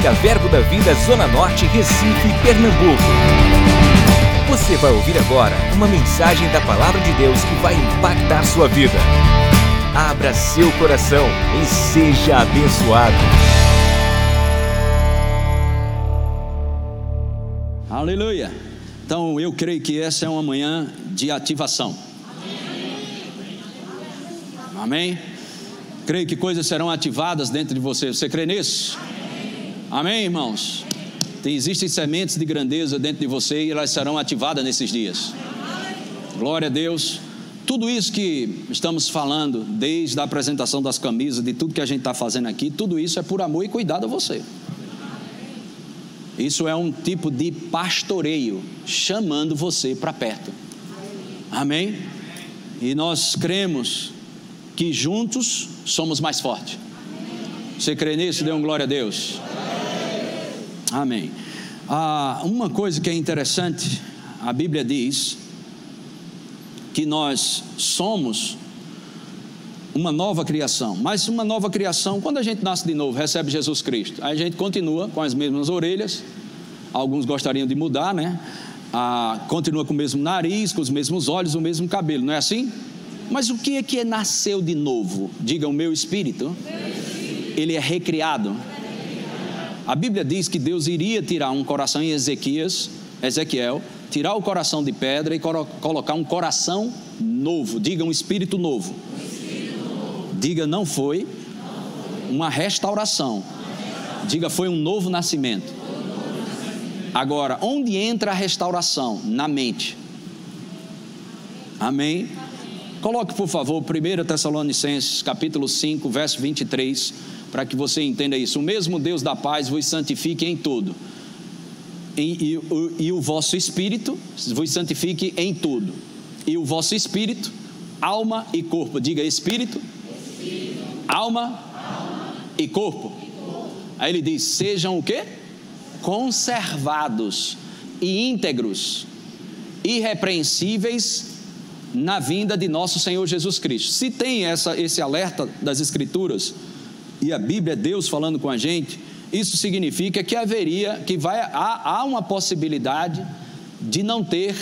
Música Verbo da Vida Zona Norte, Recife, Pernambuco. Você vai ouvir agora uma mensagem da Palavra de Deus que vai impactar sua vida. Abra seu coração e seja abençoado. Aleluia. Então eu creio que essa é uma manhã de ativação. Amém? Creio que coisas serão ativadas dentro de você. Você crê nisso? Amém, irmãos? Tem, existem sementes de grandeza dentro de você e elas serão ativadas nesses dias. Glória a Deus. Tudo isso que estamos falando, desde a apresentação das camisas, de tudo que a gente está fazendo aqui, tudo isso é por amor e cuidado a você. Isso é um tipo de pastoreio, chamando você para perto. Amém? E nós cremos que juntos somos mais fortes. Você crê nisso? Dê um glória a Deus. Amém. Ah, uma coisa que é interessante, a Bíblia diz que nós somos uma nova criação, mas uma nova criação, quando a gente nasce de novo, recebe Jesus Cristo, a gente continua com as mesmas orelhas, alguns gostariam de mudar, né? Ah, continua com o mesmo nariz, com os mesmos olhos, o mesmo cabelo, não é assim? Mas o que é que é nasceu de novo? Diga o meu espírito. Ele é recriado. A Bíblia diz que Deus iria tirar um coração em Ezequias, Ezequiel, tirar o coração de pedra e colocar um coração novo. Diga um espírito novo. Diga não foi uma restauração. Diga foi um novo nascimento. Agora, onde entra a restauração? Na mente. Amém? Coloque, por favor, 1 Tessalonicenses, capítulo 5, verso 23, para que você entenda isso. O mesmo Deus da paz vos santifique em tudo. E, e, e o vosso espírito vos santifique em tudo. E o vosso espírito, alma e corpo. Diga espírito, espírito. Alma, alma, e corpo. E corpo. Aí ele diz: sejam o que? Conservados e íntegros, irrepreensíveis na vinda de nosso Senhor Jesus Cristo. Se tem essa, esse alerta das Escrituras, e a Bíblia é Deus falando com a gente, isso significa que haveria, que vai, há, há uma possibilidade de não ter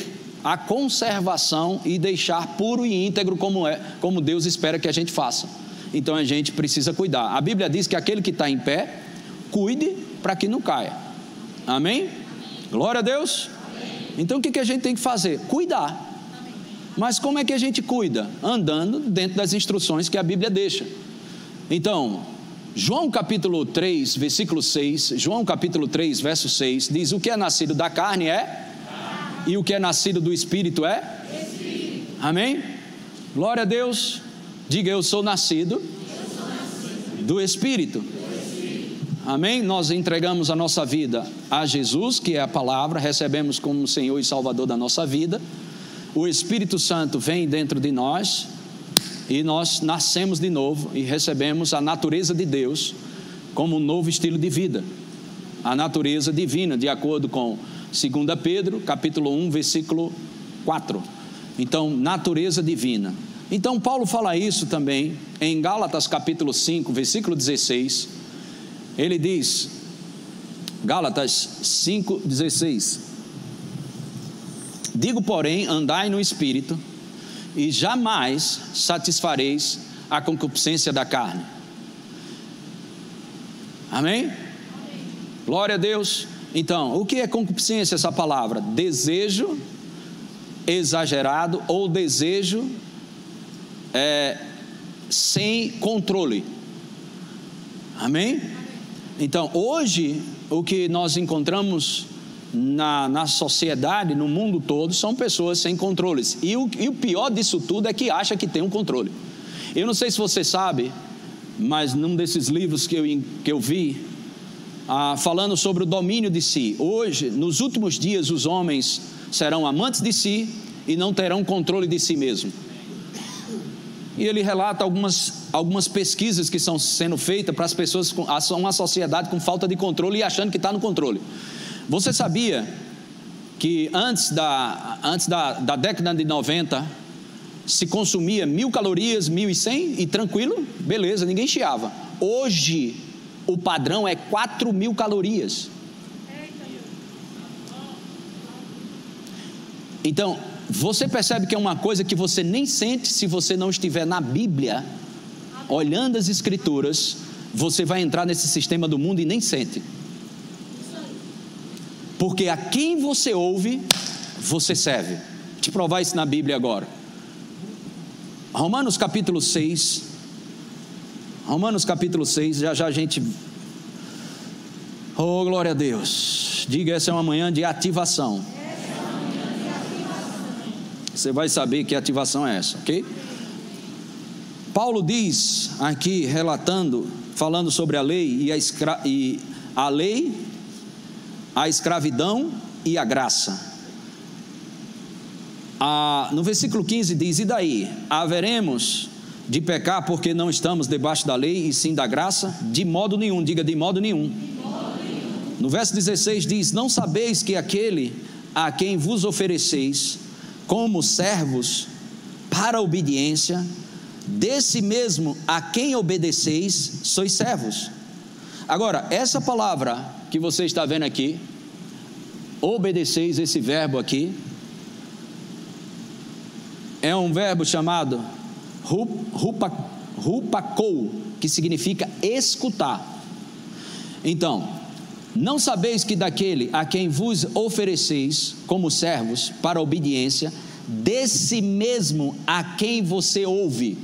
a conservação e deixar puro e íntegro como é, como Deus espera que a gente faça. Então a gente precisa cuidar. A Bíblia diz que aquele que está em pé, cuide para que não caia. Amém? Glória a Deus. Então o que, que a gente tem que fazer? Cuidar. Mas como é que a gente cuida? Andando dentro das instruções que a Bíblia deixa. Então, João capítulo 3, versículo 6, João capítulo 3, verso 6, diz: O que é nascido da carne é, e o que é nascido do espírito é? Espírito. Amém? Glória a Deus. Diga, eu sou nascido, eu sou nascido. do espírito. Amém? Nós entregamos a nossa vida a Jesus, que é a palavra, recebemos como Senhor e Salvador da nossa vida o Espírito Santo vem dentro de nós e nós nascemos de novo e recebemos a natureza de Deus como um novo estilo de vida. A natureza divina, de acordo com 2 Pedro, capítulo 1, versículo 4. Então, natureza divina. Então, Paulo fala isso também em Gálatas, capítulo 5, versículo 16. Ele diz, Gálatas 5, 16: Digo, porém, andai no espírito, e jamais satisfareis a concupiscência da carne. Amém? Amém? Glória a Deus. Então, o que é concupiscência essa palavra? Desejo exagerado ou desejo é, sem controle. Amém? Então, hoje, o que nós encontramos na, na sociedade, no mundo todo, são pessoas sem controles. E o, e o pior disso tudo é que acha que tem um controle. Eu não sei se você sabe, mas num desses livros que eu, que eu vi, ah, falando sobre o domínio de si. Hoje, nos últimos dias, os homens serão amantes de si e não terão controle de si mesmo. E ele relata algumas, algumas pesquisas que estão sendo feitas para as pessoas, uma sociedade com falta de controle e achando que está no controle. Você sabia que antes da, antes da, da década de 90 se consumia mil calorias, mil e cem e tranquilo, beleza, ninguém chiava. Hoje o padrão é 4 mil calorias. Então, você percebe que é uma coisa que você nem sente se você não estiver na Bíblia, olhando as Escrituras, você vai entrar nesse sistema do mundo e nem sente. Porque a quem você ouve, você serve. Vou te provar isso na Bíblia agora. Romanos capítulo 6. Romanos capítulo 6, já já a gente. Oh, glória a Deus. Diga, essa é uma manhã de ativação. Você vai saber que ativação é essa, ok? Paulo diz aqui, relatando, falando sobre a lei e a, escra e a lei, a escravidão e a graça. Ah, no versículo 15 diz: E daí? Haveremos de pecar porque não estamos debaixo da lei e sim da graça? De modo nenhum, diga de modo nenhum. De modo nenhum. No verso 16 diz: Não sabeis que aquele a quem vos ofereceis como servos para a obediência, desse mesmo a quem obedeceis, sois servos. Agora, essa palavra que você está vendo aqui, obedeceis, esse verbo aqui, é um verbo chamado rupa, rupakou, que significa escutar. Então, não sabeis que daquele a quem vos ofereceis como servos para obediência, desse mesmo a quem você ouve.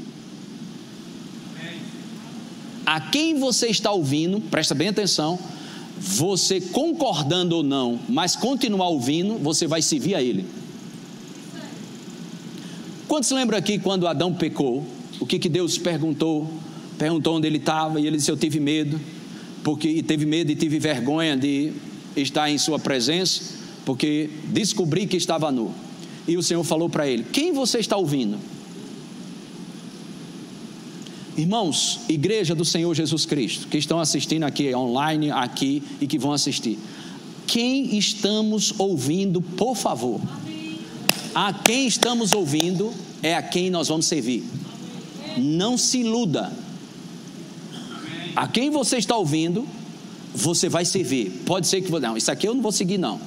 A quem você está ouvindo, presta bem atenção, você concordando ou não, mas continuar ouvindo, você vai servir a ele. Quantos lembram aqui quando Adão pecou? O que, que Deus perguntou? Perguntou onde ele estava e ele disse: Eu tive medo porque teve medo e tive vergonha de estar em sua presença, porque descobri que estava nu. E o Senhor falou para ele: Quem você está ouvindo? Irmãos, igreja do Senhor Jesus Cristo, que estão assistindo aqui online, aqui e que vão assistir. Quem estamos ouvindo, por favor? A quem estamos ouvindo é a quem nós vamos servir. Não se iluda a quem você está ouvindo, você vai servir. Pode ser que não, isso aqui eu não vou seguir não.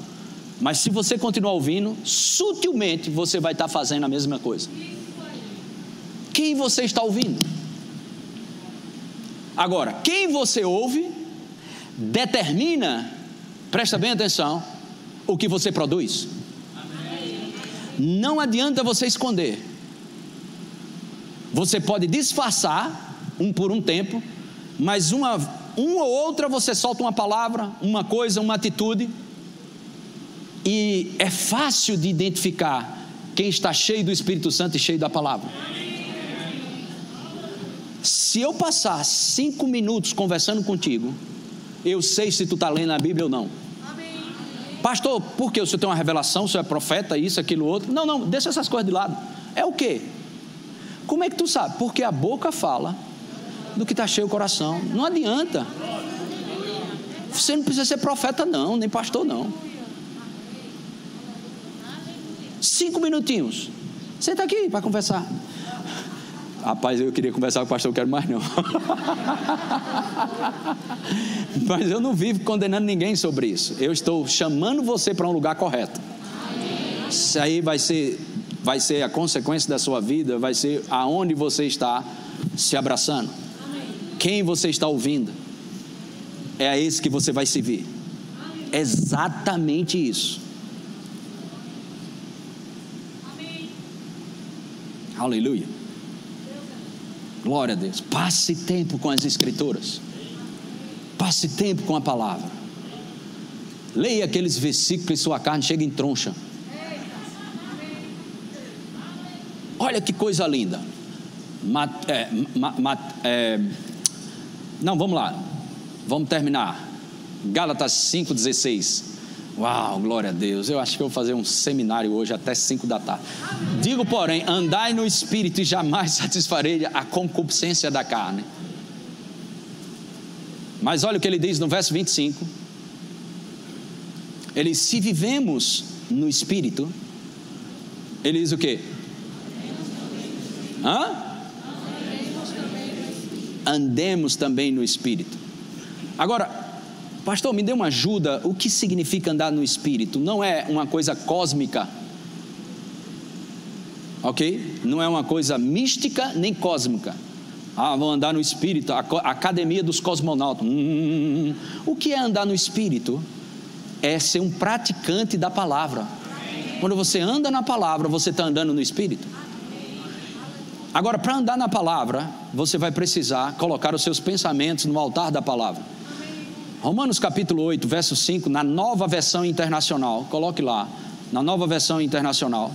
Mas se você continuar ouvindo, sutilmente você vai estar fazendo a mesma coisa. Quem você está ouvindo? Agora, quem você ouve determina, presta bem atenção, o que você produz. Não adianta você esconder. Você pode disfarçar um por um tempo, mas uma, uma ou outra você solta uma palavra, uma coisa, uma atitude, e é fácil de identificar quem está cheio do Espírito Santo e cheio da palavra. Se eu passar cinco minutos conversando contigo, eu sei se tu está lendo a Bíblia ou não. Pastor, por que o senhor tem uma revelação, o senhor é profeta, isso, aquilo, outro? Não, não, deixa essas coisas de lado. É o quê? Como é que tu sabe? Porque a boca fala do que está cheio o coração. Não adianta. Você não precisa ser profeta, não, nem pastor, não. Cinco minutinhos. Senta aqui para conversar. Rapaz, eu queria conversar com o pastor, eu quero mais não. Mas eu não vivo condenando ninguém sobre isso. Eu estou chamando você para um lugar correto. Isso aí vai ser, vai ser a consequência da sua vida, vai ser aonde você está se abraçando. Quem você está ouvindo? É a esse que você vai servir. Exatamente isso. Aleluia. Glória a Deus. Passe tempo com as Escrituras. Passe tempo com a palavra. Leia aqueles versículos e sua carne chega em troncha. Olha que coisa linda. Mat, é, mat, é, não, vamos lá. Vamos terminar. Gálatas 5,16. Uau, glória a Deus. Eu acho que eu vou fazer um seminário hoje até 5 da tarde. Digo, porém, andai no espírito e jamais satisfarei a concupiscência da carne. Mas olha o que ele diz no verso 25. Ele, se vivemos no espírito, ele diz o quê? Hã? andemos também no Espírito. Agora, pastor, me dê uma ajuda. O que significa andar no espírito? Não é uma coisa cósmica. Ok? Não é uma coisa mística nem cósmica. Ah, vão andar no espírito, a academia dos cosmonautas. Hum, hum, hum, o que é andar no espírito? É ser um praticante da palavra. Quando você anda na palavra, você está andando no espírito. Agora, para andar na palavra, você vai precisar colocar os seus pensamentos no altar da palavra. Romanos capítulo 8, verso 5, na nova versão internacional, coloque lá, na nova versão internacional.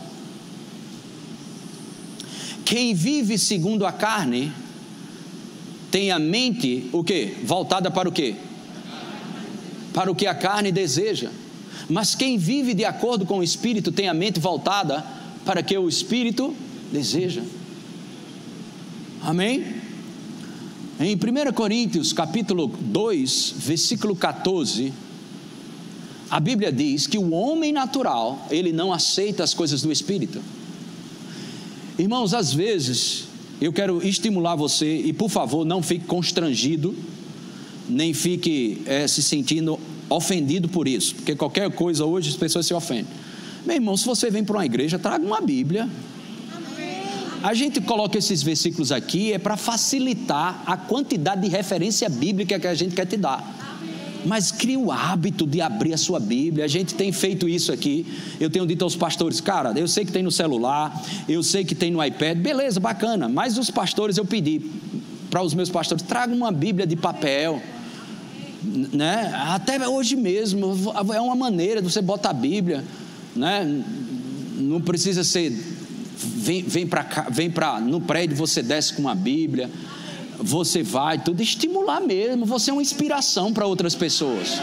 Quem vive segundo a carne tem a mente o que? Voltada para o que? Para o que a carne deseja. Mas quem vive de acordo com o Espírito tem a mente voltada para o que o Espírito deseja. Amém? Em 1 Coríntios capítulo 2, versículo 14, a Bíblia diz que o homem natural, ele não aceita as coisas do Espírito. Irmãos, às vezes eu quero estimular você e, por favor, não fique constrangido, nem fique é, se sentindo ofendido por isso, porque qualquer coisa hoje as pessoas se ofendem. Meu irmão, se você vem para uma igreja, traga uma Bíblia. A gente coloca esses versículos aqui é para facilitar a quantidade de referência bíblica que a gente quer te dar mas crie o hábito de abrir a sua Bíblia. A gente tem feito isso aqui. Eu tenho dito aos pastores, cara, eu sei que tem no celular, eu sei que tem no iPad, beleza, bacana. Mas os pastores eu pedi para os meus pastores, traga uma Bíblia de papel. Né? Até hoje mesmo, é uma maneira de você botar a Bíblia, né? Não precisa ser vem, vem para vem para no prédio você desce com uma Bíblia você vai, tudo estimular mesmo, você é uma inspiração para outras pessoas,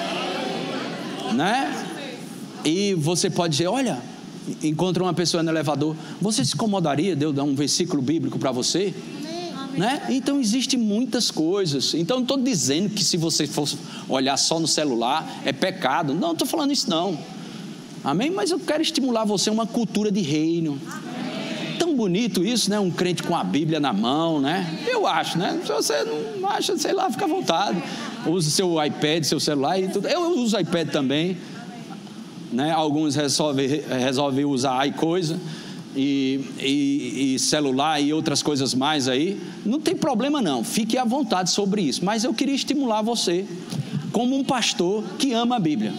né? E você pode dizer, olha, encontra uma pessoa no elevador, você se incomodaria de eu dar um versículo bíblico para você? Né? Então existem muitas coisas. Então não estou dizendo que se você fosse olhar só no celular é pecado. Não, estou falando isso não. Amém? Mas eu quero estimular você uma cultura de reino. Amém bonito isso, né? Um crente com a Bíblia na mão, né? Eu acho, né? Se você não acha, sei lá, fica à vontade. Use seu iPad, seu celular e tudo. Eu uso iPad também. Né? Alguns resolvem resolve usar iCoisa e, e, e celular e outras coisas mais aí. Não tem problema não, fique à vontade sobre isso. Mas eu queria estimular você, como um pastor que ama a Bíblia.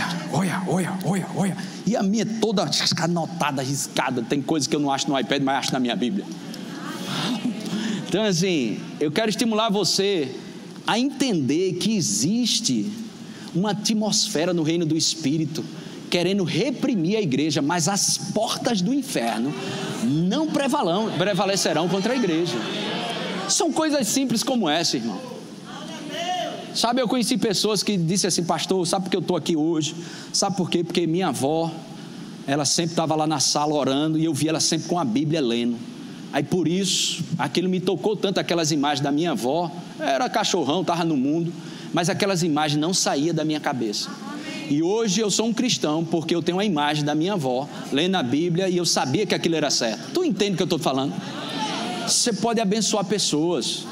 Olha, olha, olha, olha, olha. E a minha toda anotada, riscada. Tem coisas que eu não acho no iPad, mas acho na minha Bíblia. Então, assim, eu quero estimular você a entender que existe uma atmosfera no reino do Espírito querendo reprimir a igreja, mas as portas do inferno não prevalecerão contra a igreja. São coisas simples como essa, irmão. Sabe, eu conheci pessoas que disseram assim, pastor, sabe por que eu estou aqui hoje? Sabe por quê? Porque minha avó, ela sempre estava lá na sala orando e eu via ela sempre com a Bíblia lendo. Aí por isso, aquilo me tocou tanto, aquelas imagens da minha avó, era cachorrão, estava no mundo, mas aquelas imagens não saíam da minha cabeça. E hoje eu sou um cristão porque eu tenho a imagem da minha avó lendo a Bíblia e eu sabia que aquilo era certo. Tu entende o que eu estou falando? Você pode abençoar pessoas.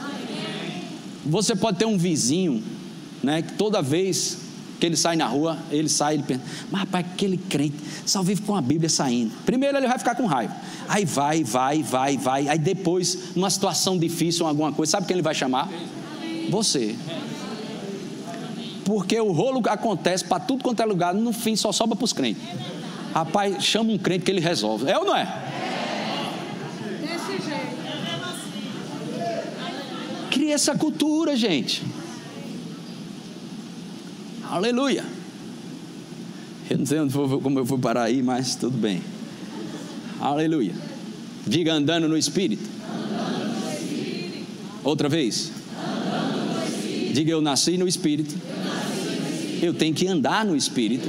Você pode ter um vizinho, né, que toda vez que ele sai na rua, ele sai, ele pensa, mas rapaz, aquele crente só vive com a Bíblia saindo. Primeiro ele vai ficar com raiva. Aí vai, vai, vai, vai. Aí depois, numa situação difícil ou alguma coisa, sabe quem ele vai chamar? Você. Porque o rolo acontece para tudo quanto é lugar, no fim só sobra para os crentes. Rapaz, chama um crente que ele resolve. É ou não é? Cria essa cultura, gente. Aleluia. Eu não sei onde vou, como eu vou parar aí, mas tudo bem. Aleluia. Diga andando no Espírito. Outra vez. Diga eu nasci no Espírito. Eu, tenho que andar no Espírito.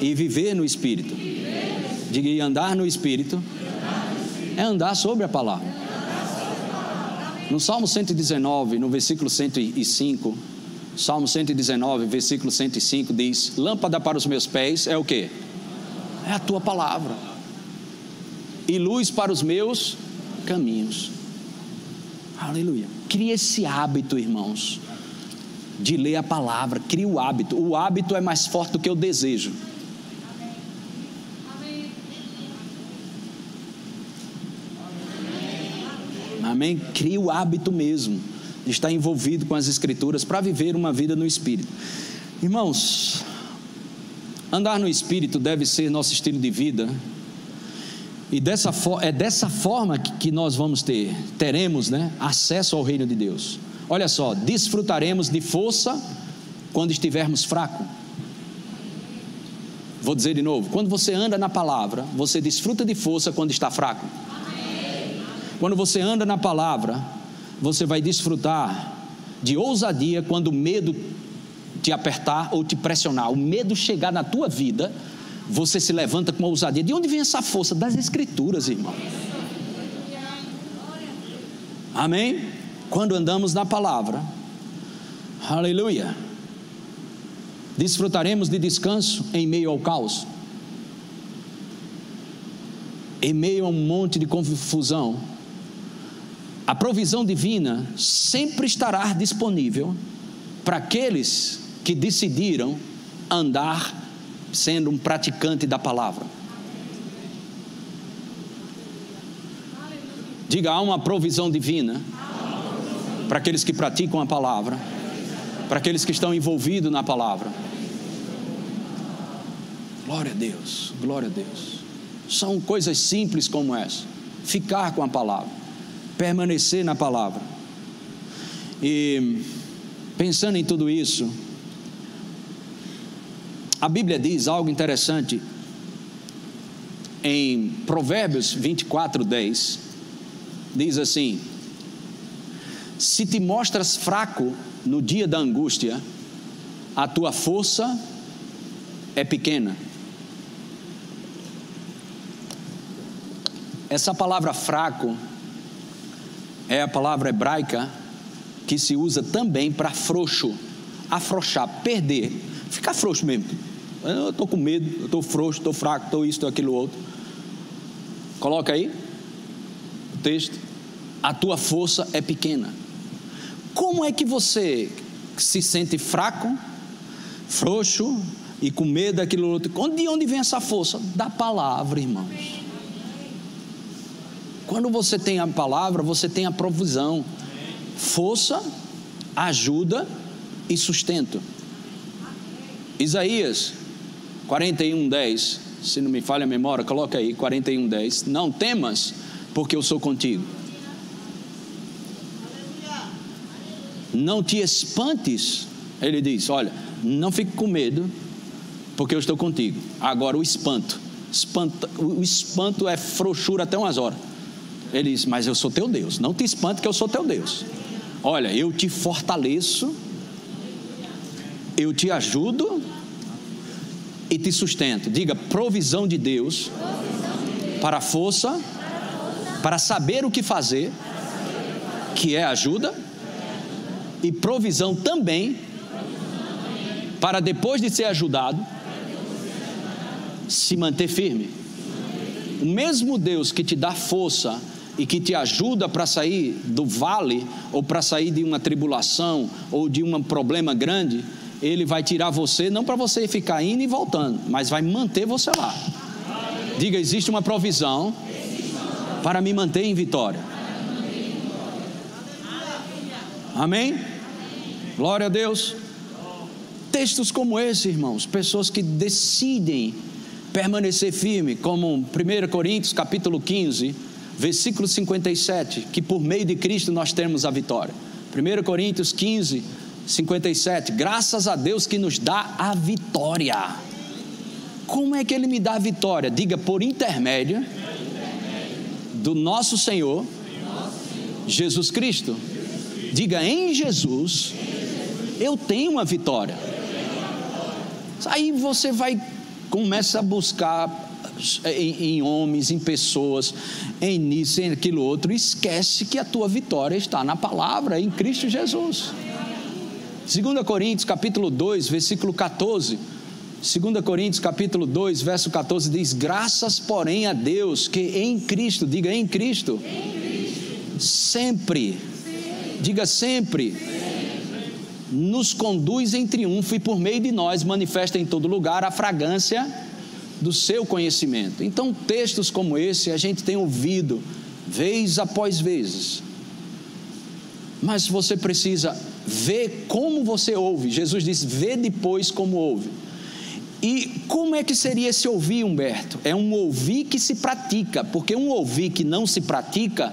E viver no Espírito. Diga andar no Espírito. É andar sobre a palavra. No Salmo 119, no versículo 105, Salmo 119, versículo 105 diz: Lâmpada para os meus pés é o que? É a tua palavra, e luz para os meus caminhos. Aleluia. Crie esse hábito, irmãos, de ler a palavra. Crie o hábito. O hábito é mais forte do que o desejo. Amém? Crie o hábito mesmo de estar envolvido com as Escrituras para viver uma vida no Espírito. Irmãos, andar no Espírito deve ser nosso estilo de vida. E dessa, é dessa forma que nós vamos ter, teremos né, acesso ao reino de Deus. Olha só, desfrutaremos de força quando estivermos fracos. Vou dizer de novo: quando você anda na palavra, você desfruta de força quando está fraco. Quando você anda na palavra, você vai desfrutar de ousadia quando o medo te apertar ou te pressionar, o medo chegar na tua vida, você se levanta com ousadia. De onde vem essa força? Das Escrituras, irmão. Amém? Quando andamos na palavra, aleluia, desfrutaremos de descanso em meio ao caos, em meio a um monte de confusão a provisão divina sempre estará disponível para aqueles que decidiram andar sendo um praticante da palavra. Diga, há uma provisão divina para aqueles que praticam a palavra, para aqueles que estão envolvidos na palavra. Glória a Deus, glória a Deus. São coisas simples como essa. Ficar com a palavra permanecer na palavra. E pensando em tudo isso, a Bíblia diz algo interessante em Provérbios 24, 10. Diz assim: Se te mostras fraco no dia da angústia, a tua força é pequena. Essa palavra fraco é a palavra hebraica que se usa também para frouxo, afrouxar, perder, ficar frouxo mesmo. Eu estou com medo, eu estou frouxo, estou fraco, estou isso, estou aquilo outro. Coloca aí o texto. A tua força é pequena. Como é que você se sente fraco, frouxo e com medo daquilo outro? De onde vem essa força? Da palavra, irmãos. Quando você tem a palavra, você tem a provisão, força, ajuda e sustento. Isaías 41, 10, se não me falha a memória, coloca aí 41, 10. Não temas, porque eu sou contigo. Não te espantes, ele diz: Olha, não fique com medo, porque eu estou contigo. Agora o espanto, espanto o espanto é frouxura até umas horas. Ele diz: Mas eu sou teu Deus. Não te espante que eu sou teu Deus. Olha, eu te fortaleço, eu te ajudo e te sustento. Diga: provisão de Deus para a força, para saber o que fazer, que é ajuda, e provisão também para depois de ser ajudado, se manter firme. O mesmo Deus que te dá força e que te ajuda para sair do vale, ou para sair de uma tribulação, ou de um problema grande, ele vai tirar você, não para você ficar indo e voltando, mas vai manter você lá. Diga: existe uma provisão para me manter em vitória. Amém? Glória a Deus. Textos como esse, irmãos, pessoas que decidem permanecer firme, como 1 Coríntios capítulo 15, versículo 57, que por meio de Cristo nós temos a vitória. 1 Coríntios 15, 57, graças a Deus que nos dá a vitória. Como é que Ele me dá a vitória? Diga, por intermédio do nosso Senhor Jesus Cristo. Diga, em Jesus eu tenho uma vitória. Aí você vai começa a buscar em, em homens, em pessoas, em nisso, em aquilo outro, esquece que a tua vitória está na palavra, em Cristo Jesus. 2 Coríntios capítulo 2, versículo 14. 2 Coríntios capítulo 2, verso 14 diz: Graças, porém, a Deus que em Cristo, diga em Cristo, em Cristo. sempre Diga sempre. Nos conduz em triunfo e por meio de nós manifesta em todo lugar a fragrância do seu conhecimento. Então, textos como esse a gente tem ouvido vez após vezes. Mas você precisa ver como você ouve. Jesus disse: vê depois como ouve. E como é que seria esse ouvir, Humberto? É um ouvir que se pratica, porque um ouvir que não se pratica,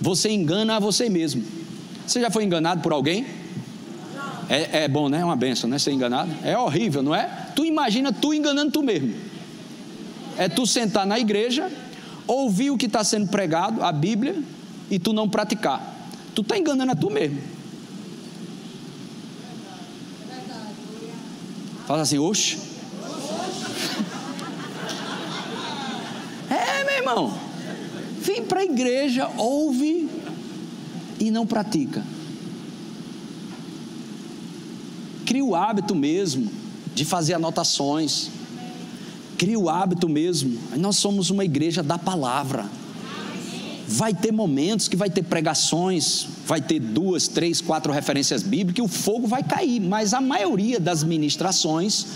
você engana a você mesmo. Você já foi enganado por alguém? É, é bom, né? É uma benção, né? Ser enganado. É horrível, não é? Tu imagina tu enganando tu mesmo. É tu sentar na igreja, ouvir o que está sendo pregado, a Bíblia, e tu não praticar. Tu está enganando a tu mesmo. Fala assim, oxe. É, meu irmão. Vem para a igreja, ouve e não pratica. Cria o hábito mesmo de fazer anotações. Cria o hábito mesmo. Nós somos uma igreja da palavra. Vai ter momentos que vai ter pregações, vai ter duas, três, quatro referências bíblicas e o fogo vai cair, mas a maioria das ministrações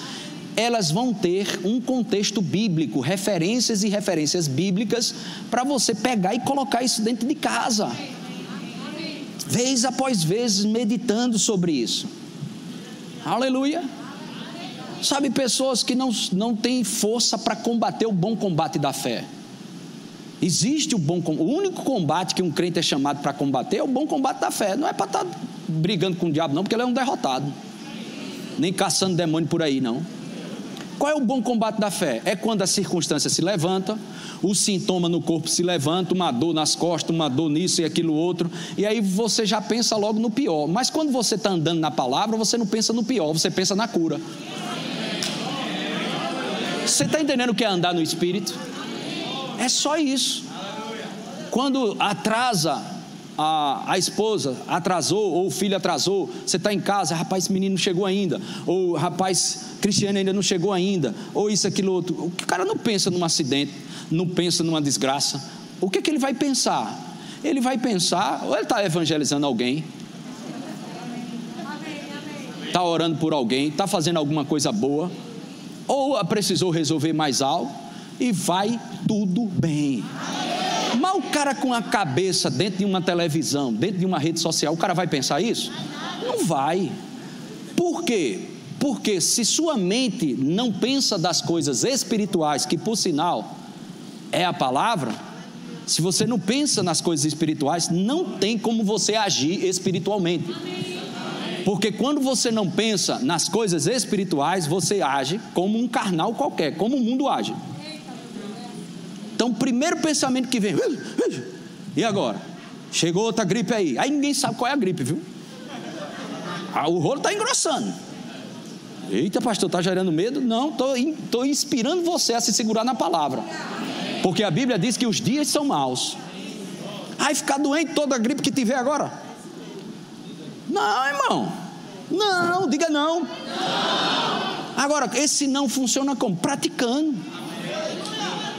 elas vão ter um contexto bíblico, referências e referências bíblicas para você pegar e colocar isso dentro de casa. Vez após vez meditando sobre isso. Aleluia. Sabe, pessoas que não, não têm força para combater o bom combate da fé. Existe o bom O único combate que um crente é chamado para combater é o bom combate da fé. Não é para estar tá brigando com o diabo, não, porque ele é um derrotado. Nem caçando demônio por aí, não. Qual é o bom combate da fé? É quando a circunstância se levanta, o sintoma no corpo se levanta, uma dor nas costas, uma dor nisso e aquilo outro, e aí você já pensa logo no pior. Mas quando você está andando na palavra, você não pensa no pior, você pensa na cura. Você está entendendo o que é andar no espírito? É só isso. Quando atrasa a, a esposa atrasou, ou o filho atrasou, você está em casa, rapaz, esse menino não chegou ainda, ou rapaz, Cristiano ainda não chegou ainda, ou isso, aquilo, outro. O cara não pensa num acidente, não pensa numa desgraça. O que, é que ele vai pensar? Ele vai pensar, ou ele está evangelizando alguém, está orando por alguém, está fazendo alguma coisa boa, ou precisou resolver mais algo, e vai tudo bem. Mas o cara com a cabeça dentro de uma televisão, dentro de uma rede social, o cara vai pensar isso? Não vai. Por quê? Porque se sua mente não pensa das coisas espirituais, que por sinal é a palavra, se você não pensa nas coisas espirituais, não tem como você agir espiritualmente. Porque quando você não pensa nas coisas espirituais, você age como um carnal qualquer, como o mundo age. Então, o primeiro pensamento que vem, e agora? Chegou outra gripe aí. Aí ninguém sabe qual é a gripe, viu? Ah, o rolo está engrossando. Eita, pastor, está gerando medo? Não, estou inspirando você a se segurar na palavra. Porque a Bíblia diz que os dias são maus. Aí ficar doente toda a gripe que tiver agora? Não, irmão. Não, diga não. Agora, esse não funciona como? Praticando.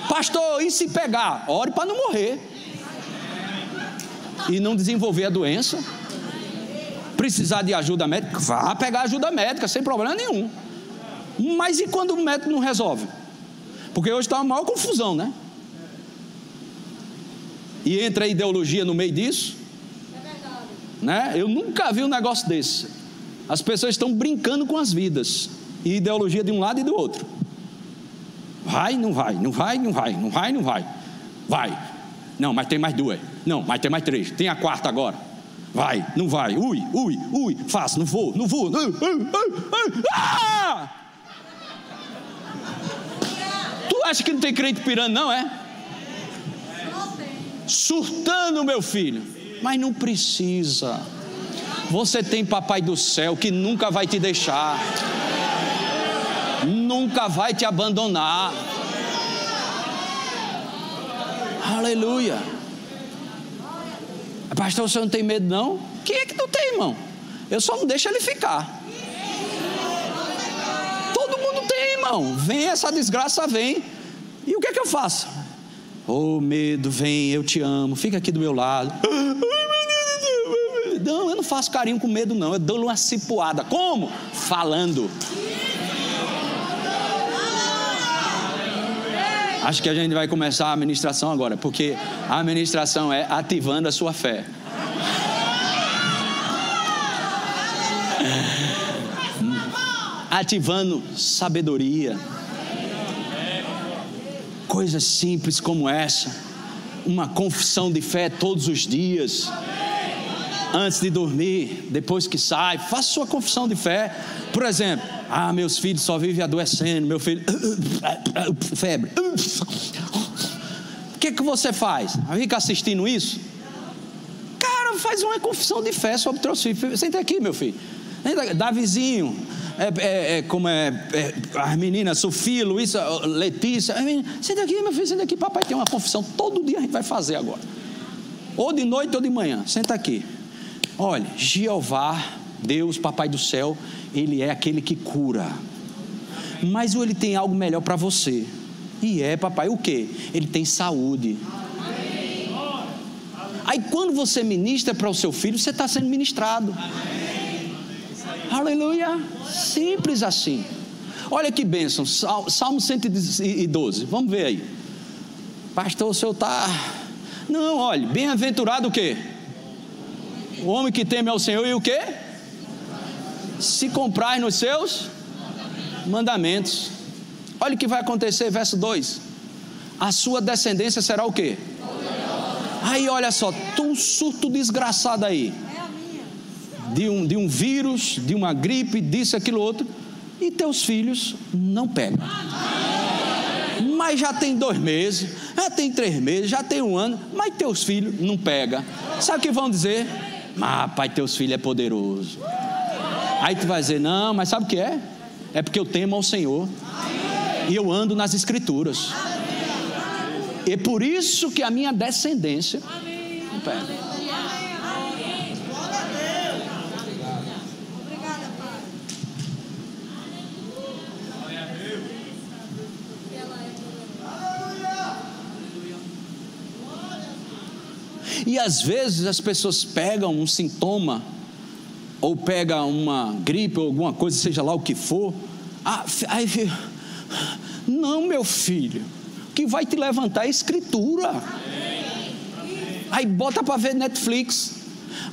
Pastor, e se pegar? Ore para não morrer. E não desenvolver a doença. Precisar de ajuda médica? Vá pegar ajuda médica, sem problema nenhum. Mas e quando o médico não resolve? Porque hoje está uma maior confusão, né? E entra a ideologia no meio disso. Né? Eu nunca vi um negócio desse. As pessoas estão brincando com as vidas. E ideologia de um lado e do outro. Vai, não vai, não vai, não vai, não vai, não vai. Vai. Não, mas tem mais duas. Não, mas tem mais três. Tem a quarta agora. Vai, não vai. Ui, ui, ui. Faço, não vou, não vou. Ah! Tu acha que não tem crente pirando, não é? Surtando, meu filho. Mas não precisa. Você tem papai do céu que nunca vai te deixar nunca vai te abandonar. Aleluia. Pastor, você não tem medo, não? Quem é que não tem, irmão? Eu só não deixo ele ficar. Todo mundo tem, irmão. Vem essa desgraça, vem. E o que é que eu faço? Oh, medo, vem, eu te amo. Fica aqui do meu lado. Faço carinho com medo, não. Eu dou uma cipuada. Como? Falando. Acho que a gente vai começar a administração agora, porque a administração é ativando a sua fé. Ativando sabedoria. Coisas simples como essa. Uma confissão de fé todos os dias. Antes de dormir, depois que sai, faça sua confissão de fé. Por exemplo, ah, meus filhos só vivem adoecendo, meu filho. Febre. O que, que você faz? Fica assistindo isso? Cara, faz uma confissão de fé sobre teus filhos. Senta aqui, meu filho. Davizinho, é, é, é, como é, é, as meninas, Sofia, Luísa, Letícia. Senta aqui, meu filho, senta aqui. Papai tem uma confissão. Todo dia a gente vai fazer agora. Ou de noite ou de manhã. Senta aqui. Olha, Jeová, Deus, Papai do céu, ele é aquele que cura. Mas ele tem algo melhor para você. E é, papai, o que? Ele tem saúde. Aí quando você ministra para o seu filho, você está sendo ministrado. Aleluia. Simples assim. Olha que bênção. Salmo 112. Vamos ver aí. Pastor, o senhor está. Não, olha, bem-aventurado o quê? O homem que teme ao Senhor e o quê? se comprar nos seus mandamentos. Olha o que vai acontecer, verso 2: A sua descendência será o quê? Aí olha só, um surto desgraçado aí. De um, de um vírus, de uma gripe, disso, aquilo outro. E teus filhos não pegam. Mas já tem dois meses, já tem três meses, já tem um ano, mas teus filhos não pegam. Sabe o que vão dizer? Ah, pai, teus filhos é poderoso. Aí tu vai dizer: Não, mas sabe o que é? É porque eu temo ao Senhor. E eu ando nas Escrituras. E por isso que a minha descendência. Pera. Às vezes as pessoas pegam um sintoma ou pega uma gripe ou alguma coisa, seja lá o que for. Ah, aí, não, meu filho, o que vai te levantar é a escritura. Aí bota para ver Netflix,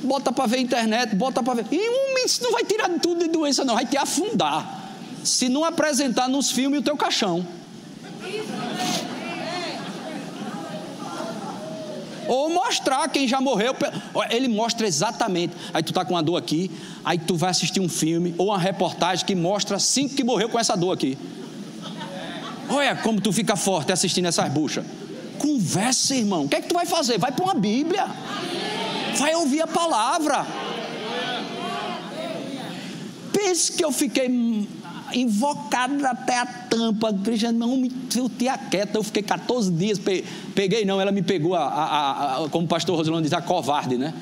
bota para ver internet, bota para ver. E um, isso não vai tirar tudo de doença, não, vai te afundar. Se não apresentar nos filmes o teu caixão. Ou mostrar quem já morreu. Ele mostra exatamente. Aí tu está com uma dor aqui, aí tu vai assistir um filme ou uma reportagem que mostra cinco que morreu com essa dor aqui. Olha como tu fica forte assistindo essas buchas. Conversa, irmão. O que é que tu vai fazer? Vai para uma Bíblia. Vai ouvir a palavra. Pense que eu fiquei invocado até a tampa. Cristiano, não me tinha quieta. Eu fiquei 14 dias. Peguei, não, ela me pegou, a, a, a, como o pastor Rosilão diz, a covarde, né?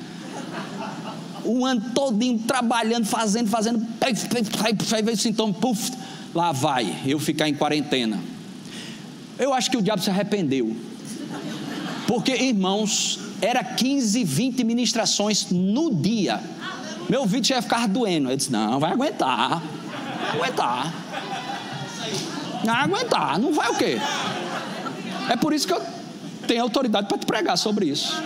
Um ano todinho trabalhando, fazendo, fazendo. Aí veio o sintoma, puf, lá vai, eu ficar em quarentena. Eu acho que o diabo se arrependeu. Porque, irmãos, era 15, 20 ministrações no dia. Meu vídeo ia ficar doendo. Eu disse: não, vai aguentar aguentar. Não aguentar, não vai o quê? É por isso que eu tenho autoridade para te pregar sobre isso.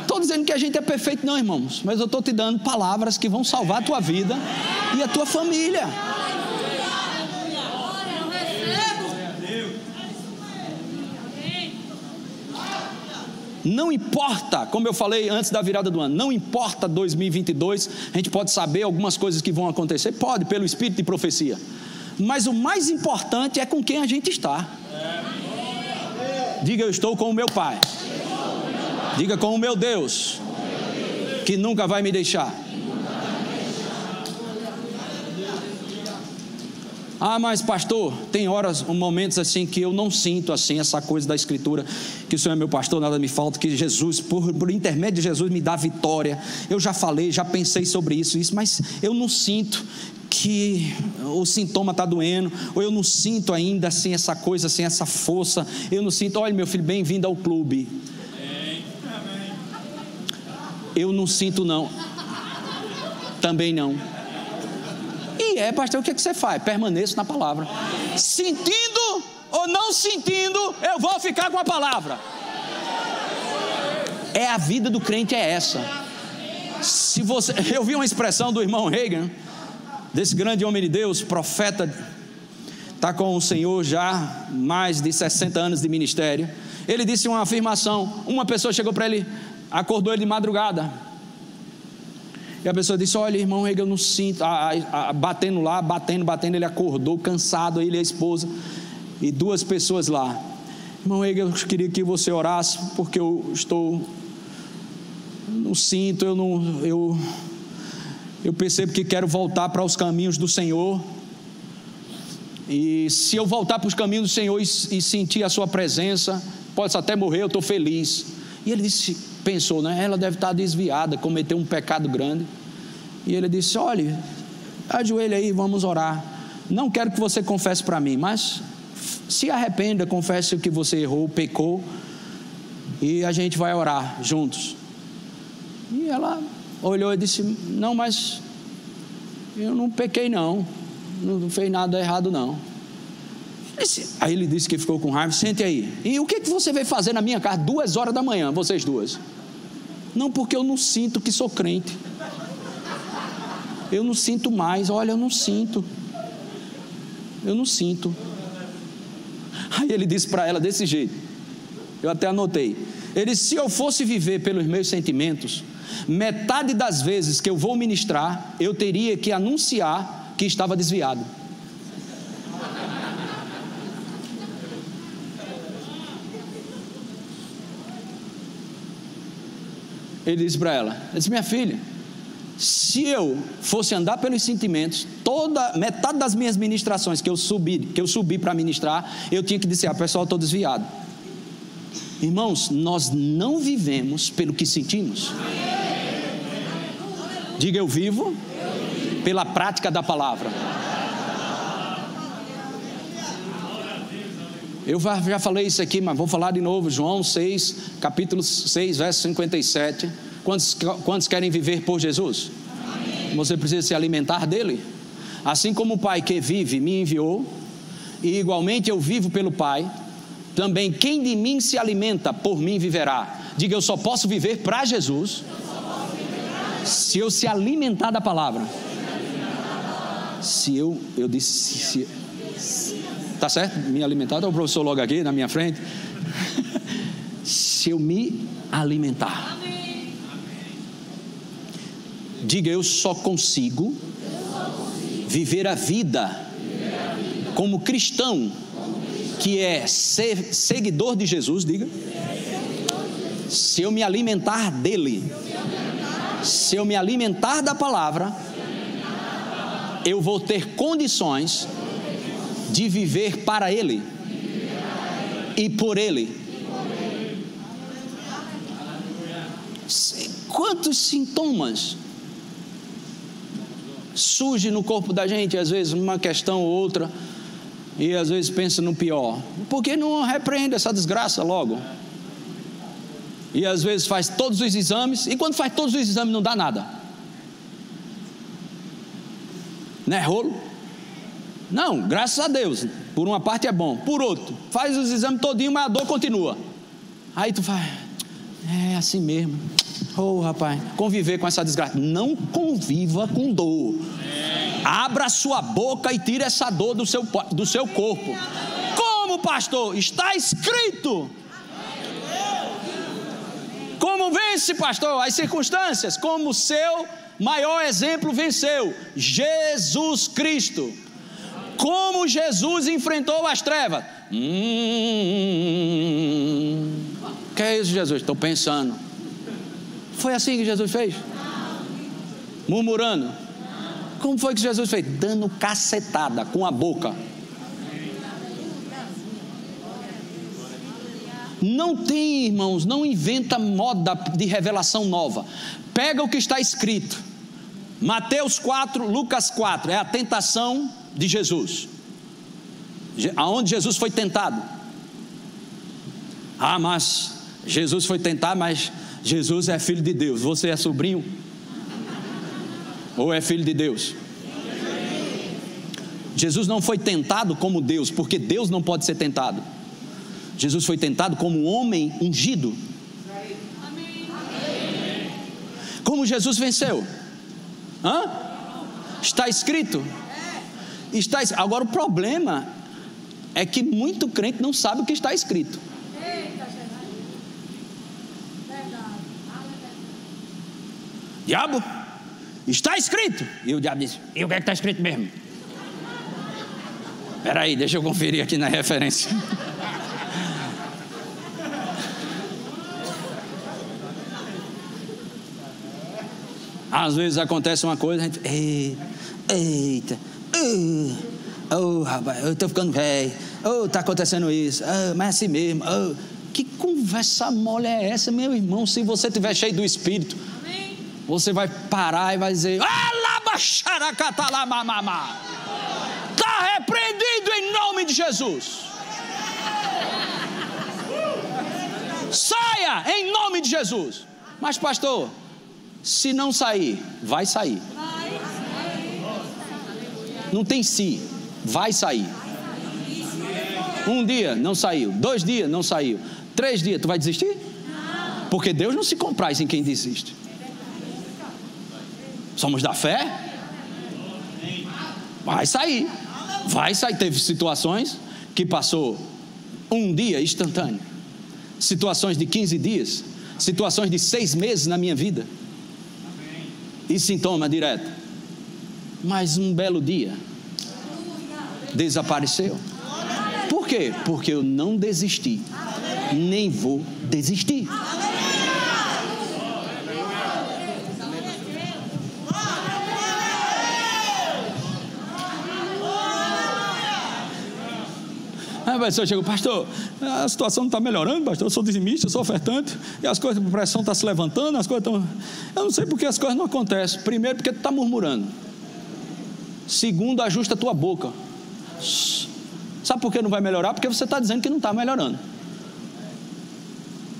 Estou dizendo que a gente é perfeito, não, irmãos. Mas eu estou te dando palavras que vão salvar a tua vida e a tua família. Não importa, como eu falei antes da virada do ano, não importa 2022, a gente pode saber algumas coisas que vão acontecer, pode, pelo espírito de profecia. Mas o mais importante é com quem a gente está. Diga, eu estou com o meu Pai. Diga com o meu Deus, que nunca vai me deixar. Ah, mas pastor, tem horas, momentos assim que eu não sinto assim essa coisa da escritura, que o Senhor é meu pastor, nada me falta, que Jesus, por, por intermédio de Jesus, me dá vitória. Eu já falei, já pensei sobre isso, isso, mas eu não sinto que o sintoma está doendo, ou eu não sinto ainda assim essa coisa, assim, essa força. Eu não sinto, olha meu filho, bem-vindo ao clube. Eu não sinto, não. Também não. É, pastor, o que, é que você faz? Permaneço na palavra. Sentindo ou não sentindo, eu vou ficar com a palavra. É a vida do crente é essa. Se você, eu vi uma expressão do irmão Reagan, desse grande homem de Deus, profeta, está com o Senhor já mais de 60 anos de ministério. Ele disse uma afirmação. Uma pessoa chegou para ele, acordou ele de madrugada. E a pessoa disse: Olha, irmão eu não sinto. A, a, a, batendo lá, batendo, batendo. Ele acordou, cansado, ele e a esposa. E duas pessoas lá. Irmão eu queria que você orasse, porque eu estou. Não sinto, eu não. Eu, eu percebo que quero voltar para os caminhos do Senhor. E se eu voltar para os caminhos do Senhor e, e sentir a Sua presença, pode até morrer, eu estou feliz. E ele disse: pensou, né? Ela deve estar desviada, cometeu um pecado grande. E ele disse: Olhe, ajoelha aí, vamos orar. Não quero que você confesse para mim, mas se arrependa, confesse o que você errou, pecou, e a gente vai orar juntos. E ela olhou e disse: Não, mas eu não pequei, não, não fez nada errado, não. Aí ele disse que ficou com raiva, sente aí. E o que, que você veio fazer na minha casa duas horas da manhã, vocês duas? Não, porque eu não sinto que sou crente. Eu não sinto mais, olha, eu não sinto. Eu não sinto. Aí ele disse para ela desse jeito. Eu até anotei. Ele se eu fosse viver pelos meus sentimentos, metade das vezes que eu vou ministrar, eu teria que anunciar que estava desviado. Ele disse para ela: ele disse, Minha filha, se eu fosse andar pelos sentimentos, toda metade das minhas ministrações que eu subi, que eu subi para ministrar, eu tinha que dizer: ah, pessoal, estou desviado. Irmãos, nós não vivemos pelo que sentimos. Diga eu vivo pela prática da palavra. Eu já falei isso aqui, mas vou falar de novo. João 6, capítulo 6, verso 57. Quantos, quantos querem viver por Jesus? Amém. Você precisa se alimentar dele. Assim como o Pai que vive me enviou, e igualmente eu vivo pelo Pai, também quem de mim se alimenta, por mim viverá. Diga, eu só posso viver para Jesus se eu se alimentar da palavra. Se eu, eu disse, se, Tá certo? Me alimentar. Está o professor logo aqui na minha frente. Se eu me alimentar. Diga, eu só consigo viver a vida como cristão que é ser seguidor de Jesus, diga. Se eu me alimentar dele, se eu me alimentar da palavra, eu vou ter condições de viver para Ele e por Ele. Quantos sintomas surge no corpo da gente, às vezes uma questão ou outra, e às vezes pensa no pior. Por que não repreende essa desgraça logo? E às vezes faz todos os exames, e quando faz todos os exames não dá nada. Não é rolo? Não, graças a Deus. Por uma parte é bom. Por outro, faz os exames todinho, mas a dor continua. Aí tu faz, é assim mesmo. Oh, rapaz, conviver com essa desgraça. Não conviva com dor. Abra sua boca e tire essa dor do seu, do seu corpo. Como, pastor? Está escrito. Como vence, pastor, as circunstâncias? Como seu maior exemplo venceu? Jesus Cristo. Como Jesus enfrentou as trevas? Hum, que é isso, Jesus? Estou pensando. Foi assim que Jesus fez? Murmurando? Como foi que Jesus fez? Dando cacetada com a boca. Não tem, irmãos, não inventa moda de revelação nova. Pega o que está escrito. Mateus 4, Lucas 4, é a tentação de Jesus. Aonde Jesus foi tentado. Ah, mas Jesus foi tentado, mas Jesus é filho de Deus. Você é sobrinho? Ou é filho de Deus? Jesus não foi tentado como Deus, porque Deus não pode ser tentado. Jesus foi tentado como um homem ungido. Como Jesus venceu? Hã? Está escrito. Está Agora o problema é que muito crente não sabe o que está escrito. Diabo, está escrito. E o diabo disse: E o que é que está escrito mesmo? Espera aí, deixa eu conferir aqui na referência. Às vezes acontece uma coisa, a gente, eita, oh, rapaz, eu estou ficando velho, oh, está acontecendo isso, oh, mas é assim mesmo, oh. que conversa mole é essa, meu irmão? Se você estiver cheio do Espírito, Amém. você vai parar e vai dizer, está repreendido em nome de Jesus. Saia em nome de Jesus. Mas, pastor, se não sair, vai sair. Não tem se, vai sair. Um dia não saiu, dois dias não saiu, três dias, tu vai desistir? Porque Deus não se compraz em quem desiste. Somos da fé? Vai sair, vai sair. Teve situações que passou um dia instantâneo, situações de 15 dias, situações de seis meses na minha vida e sintoma direto. Mas um belo dia desapareceu. Por quê? Porque eu não desisti, nem vou desistir. A pessoa chega, pastor, a situação não está melhorando, pastor. Eu sou dizimista, eu sou ofertante, e as coisas, a pressão está se levantando, as coisas estão. Eu não sei porque as coisas não acontecem. Primeiro, porque tu está murmurando. Segundo, ajusta a tua boca. Sabe por que não vai melhorar? Porque você está dizendo que não está melhorando.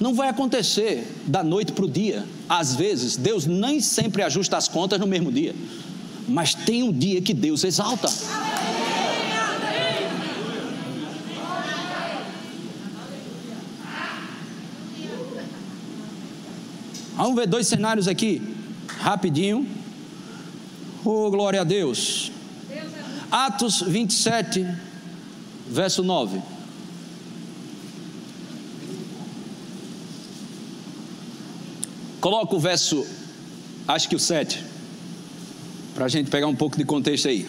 Não vai acontecer da noite para o dia. Às vezes, Deus nem sempre ajusta as contas no mesmo dia. Mas tem um dia que Deus exalta. Vamos ver dois cenários aqui, rapidinho. Oh, glória a Deus. Atos 27, verso 9. Coloca o verso, acho que o 7, para a gente pegar um pouco de contexto aí.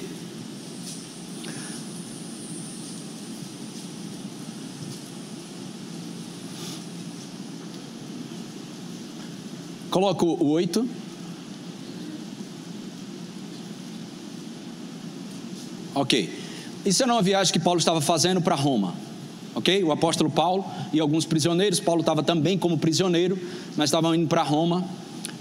Coloco o 8. Ok. Isso era uma viagem que Paulo estava fazendo para Roma. Ok? O apóstolo Paulo e alguns prisioneiros. Paulo estava também como prisioneiro, mas estavam indo para Roma.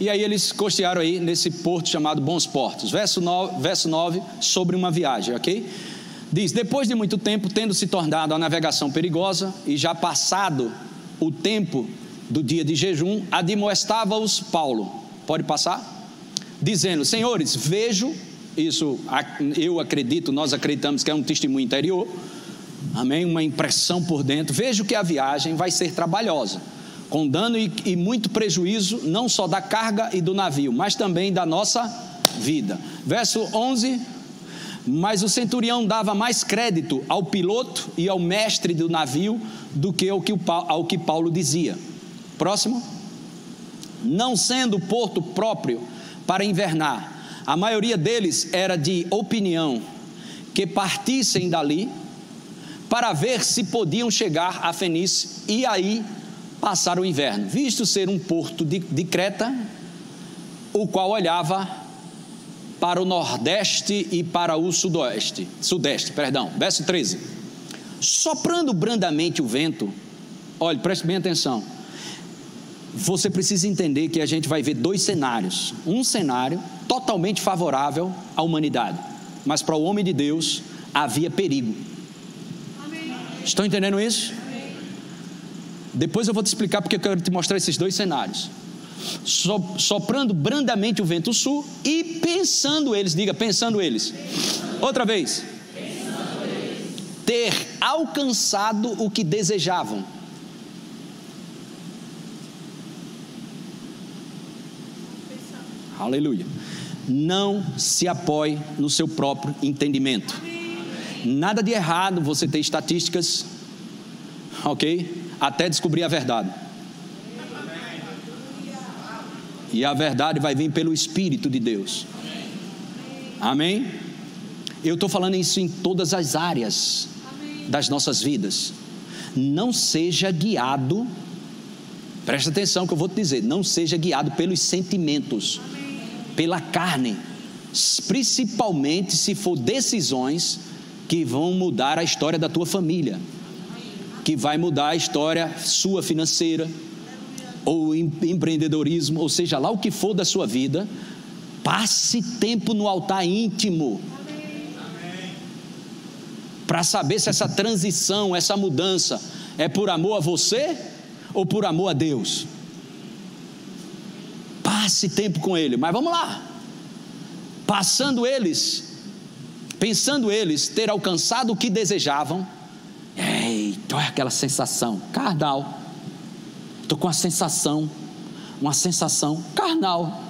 E aí eles costearam aí nesse porto chamado Bons Portos. Verso 9, verso 9 sobre uma viagem, ok? Diz: Depois de muito tempo, tendo se tornado a navegação perigosa e já passado o tempo do dia de jejum, admoestava-os Paulo. Pode passar? Dizendo: Senhores, vejo, isso eu acredito, nós acreditamos que é um testemunho interior, amém? Uma impressão por dentro. Vejo que a viagem vai ser trabalhosa, com dano e, e muito prejuízo, não só da carga e do navio, mas também da nossa vida. Verso 11: mas o centurião dava mais crédito ao piloto e ao mestre do navio do que ao que, ao que Paulo dizia. Próximo. Não sendo porto próprio para invernar, a maioria deles era de opinião que partissem dali para ver se podiam chegar a Fenice e aí passar o inverno, visto ser um porto de, de Creta, o qual olhava para o nordeste e para o sudoeste, sudeste, perdão. Verso 13. Soprando brandamente o vento, olhe, preste bem atenção. Você precisa entender que a gente vai ver dois cenários. Um cenário totalmente favorável à humanidade, mas para o homem de Deus havia perigo. Amém. Estão entendendo isso? Amém. Depois eu vou te explicar porque eu quero te mostrar esses dois cenários soprando brandamente o vento sul e pensando eles, diga, pensando eles. Outra vez. Ter alcançado o que desejavam. Aleluia. Não se apoie no seu próprio entendimento. Nada de errado você ter estatísticas, ok? Até descobrir a verdade. E a verdade vai vir pelo Espírito de Deus. Amém? Eu estou falando isso em todas as áreas das nossas vidas. Não seja guiado, presta atenção que eu vou te dizer, não seja guiado pelos sentimentos, pela carne, principalmente se for decisões que vão mudar a história da tua família, que vai mudar a história sua financeira, ou empreendedorismo, ou seja lá o que for da sua vida, passe tempo no altar íntimo. Para saber se essa transição, essa mudança é por amor a você ou por amor a Deus. Passe tempo com Ele, mas vamos lá. Passando eles, pensando eles ter alcançado o que desejavam, eita, olha aquela sensação carnal Estou com uma sensação, uma sensação carnal.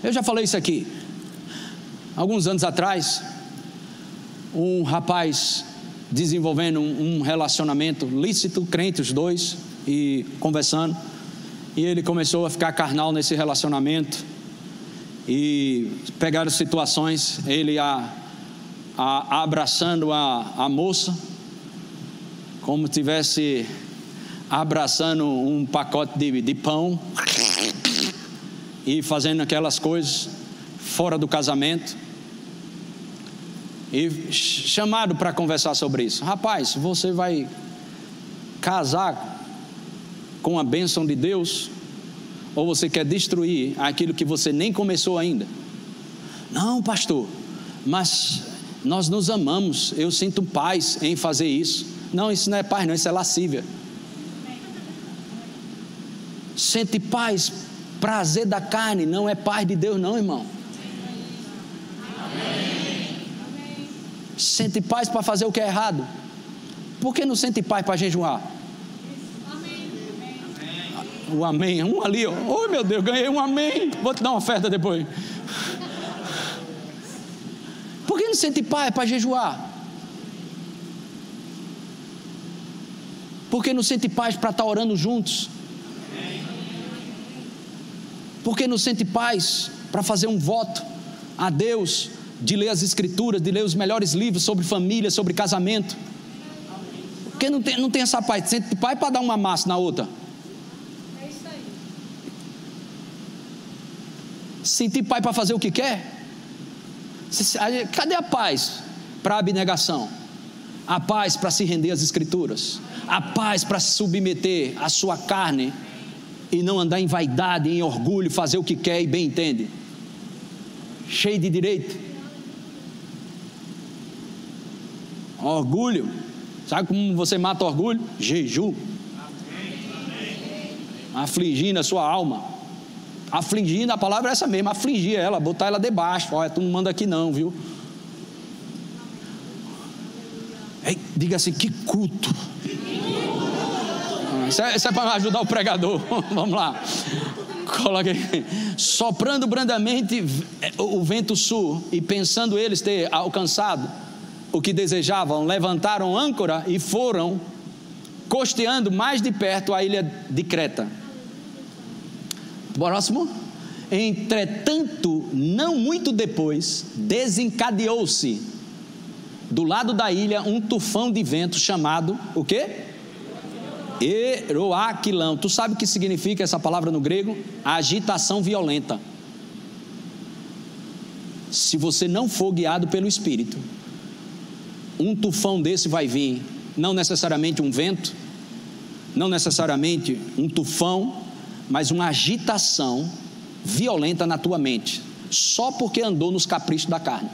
Eu já falei isso aqui. Alguns anos atrás, um rapaz desenvolvendo um relacionamento lícito, crente os dois, e conversando, e ele começou a ficar carnal nesse relacionamento e pegaram situações, ele a, a, abraçando a, a moça, como tivesse abraçando um pacote de, de pão e fazendo aquelas coisas fora do casamento. E chamado para conversar sobre isso. Rapaz, você vai casar com a bênção de Deus, ou você quer destruir aquilo que você nem começou ainda? Não, pastor, mas nós nos amamos, eu sinto paz em fazer isso. Não, isso não é paz, não, isso é lascívia. Sente paz, prazer da carne, não é paz de Deus, não, irmão. Sente paz para fazer o que é errado. Por que não sente paz para jejuar? o amém. Um ali, ó. Oh, meu Deus, ganhei um amém. Vou te dar uma oferta depois. Por que não sente paz para jejuar? Por que não sente paz para estar orando juntos? Por que não sente paz para fazer um voto a Deus de ler as Escrituras, de ler os melhores livros sobre família, sobre casamento? Porque não tem, não tem essa paz, sente paz para dar uma massa na outra. sentir paz para fazer o que quer? Cadê a paz para a abnegação? A paz para se render às Escrituras? A paz para se submeter à sua carne e não andar em vaidade, em orgulho, fazer o que quer e bem entende? Cheio de direito. Orgulho. Sabe como você mata orgulho? Jejum. Afligindo a sua alma. Afligindo, a palavra é essa mesmo, afligir ela, botar ela debaixo. Olha, tu não manda aqui não, viu? Ei, diga assim, que culto. Isso é, isso é para ajudar o pregador. Vamos lá. Coloca. Soprando brandamente o vento sul e pensando eles ter alcançado o que desejavam, levantaram âncora e foram costeando mais de perto a ilha de Creta. Próximo. Entretanto, não muito depois, desencadeou-se do lado da ilha um tufão de vento chamado o quê? Eroaquilão. Tu sabe o que significa essa palavra no grego? Agitação violenta. Se você não for guiado pelo Espírito, um tufão desse vai vir, não necessariamente um vento, não necessariamente um tufão, mas uma agitação violenta na tua mente, só porque andou nos caprichos da carne.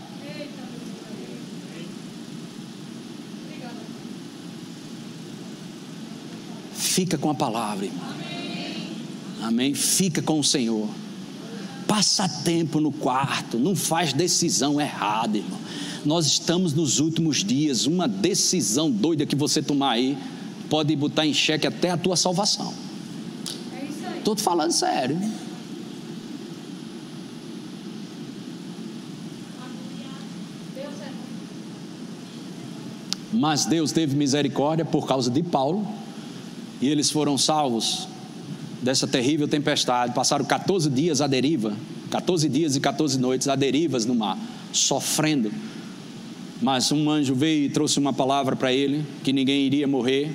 Fica com a palavra, irmão. Amém? Fica com o Senhor. Passa tempo no quarto, não faz decisão errada, irmão. Nós estamos nos últimos dias, uma decisão doida que você tomar aí pode botar em xeque até a tua salvação. Estou te falando sério. Mas Deus teve misericórdia por causa de Paulo e eles foram salvos dessa terrível tempestade. Passaram 14 dias à deriva, 14 dias e 14 noites à derivas no mar, sofrendo. Mas um anjo veio e trouxe uma palavra para ele que ninguém iria morrer,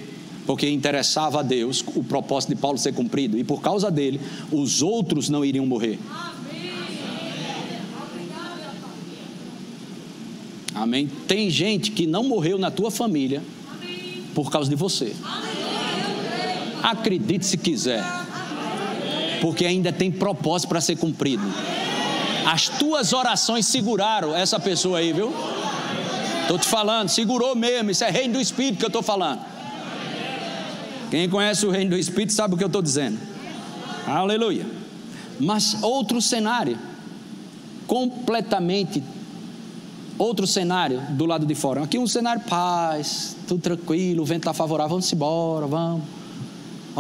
porque interessava a Deus o propósito de Paulo ser cumprido, e por causa dele, os outros não iriam morrer. Amém? Tem gente que não morreu na tua família por causa de você. Acredite se quiser, porque ainda tem propósito para ser cumprido. As tuas orações seguraram essa pessoa aí, viu? Estou te falando, segurou mesmo. Isso é reino do Espírito que eu estou falando. Quem conhece o reino do Espírito sabe o que eu estou dizendo. Aleluia. Mas outro cenário, completamente outro cenário do lado de fora. Aqui um cenário paz, tudo tranquilo, o vento está favorável, vamos embora, vamos.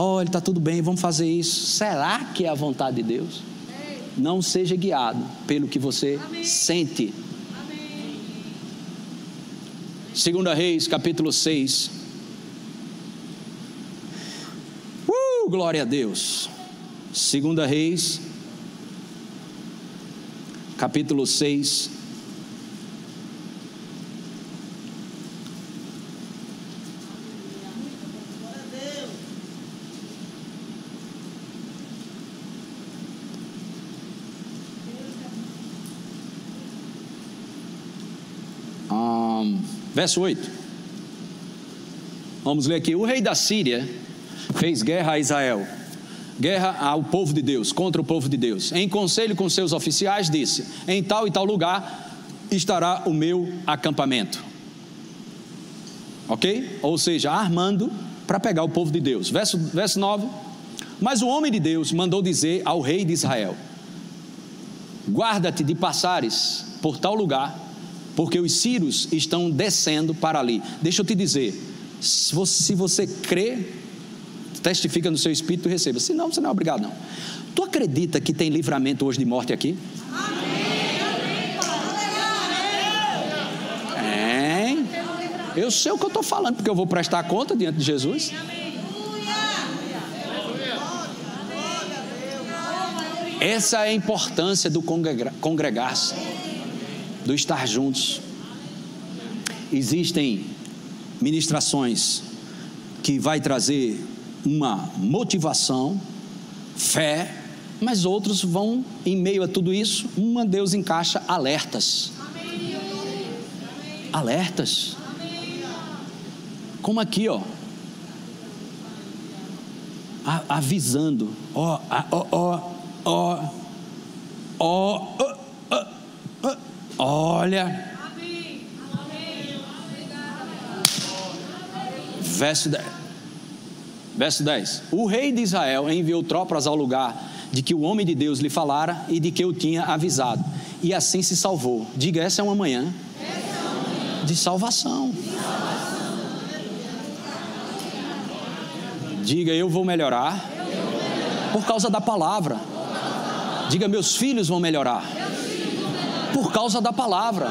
Olha, está tudo bem, vamos fazer isso. Será que é a vontade de Deus? Não seja guiado pelo que você Amém. sente. Amém. Segunda Reis, capítulo 6. Uh, glória a Deus. Segunda Reis, capítulo 6, Verso 8. Vamos ler aqui. O rei da Síria fez guerra a Israel, guerra ao povo de Deus, contra o povo de Deus. Em conselho com seus oficiais, disse: Em tal e tal lugar estará o meu acampamento. Ok? Ou seja, armando para pegar o povo de Deus. Verso, verso 9. Mas o homem de Deus mandou dizer ao rei de Israel: Guarda-te de passares por tal lugar porque os sírios estão descendo para ali. Deixa eu te dizer, se você, se você crê, testifica no seu espírito e receba. Se não, você não é obrigado não. Tu acredita que tem livramento hoje de morte aqui? É. Eu sei o que eu estou falando, porque eu vou prestar conta diante de Jesus. Essa é a importância do congregar-se do estar juntos. Existem ministrações que vai trazer uma motivação, fé, mas outros vão, em meio a tudo isso, uma Deus encaixa alertas. Alertas. Como aqui, ó. Avisando, ó, ó, ó, ó, ó, Olha. Verso 10. Verso 10. O rei de Israel enviou tropas ao lugar de que o homem de Deus lhe falara e de que eu tinha avisado. E assim se salvou. Diga, essa é uma manhã de salvação. Diga, eu vou melhorar por causa da palavra. Diga, meus filhos vão melhorar por causa da palavra.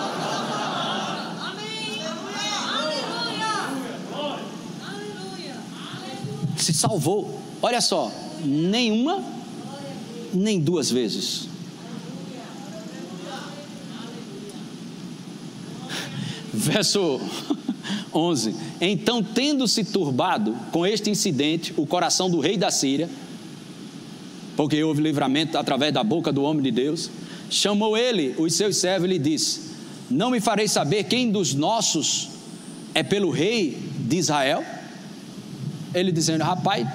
Se salvou, olha só, nenhuma, nem duas vezes. Verso 11: Então, tendo-se turbado com este incidente o coração do rei da Síria, porque houve livramento através da boca do homem de Deus, chamou ele os seus servos e lhe disse: Não me farei saber quem dos nossos é pelo rei de Israel? Ele dizendo: Rapaz,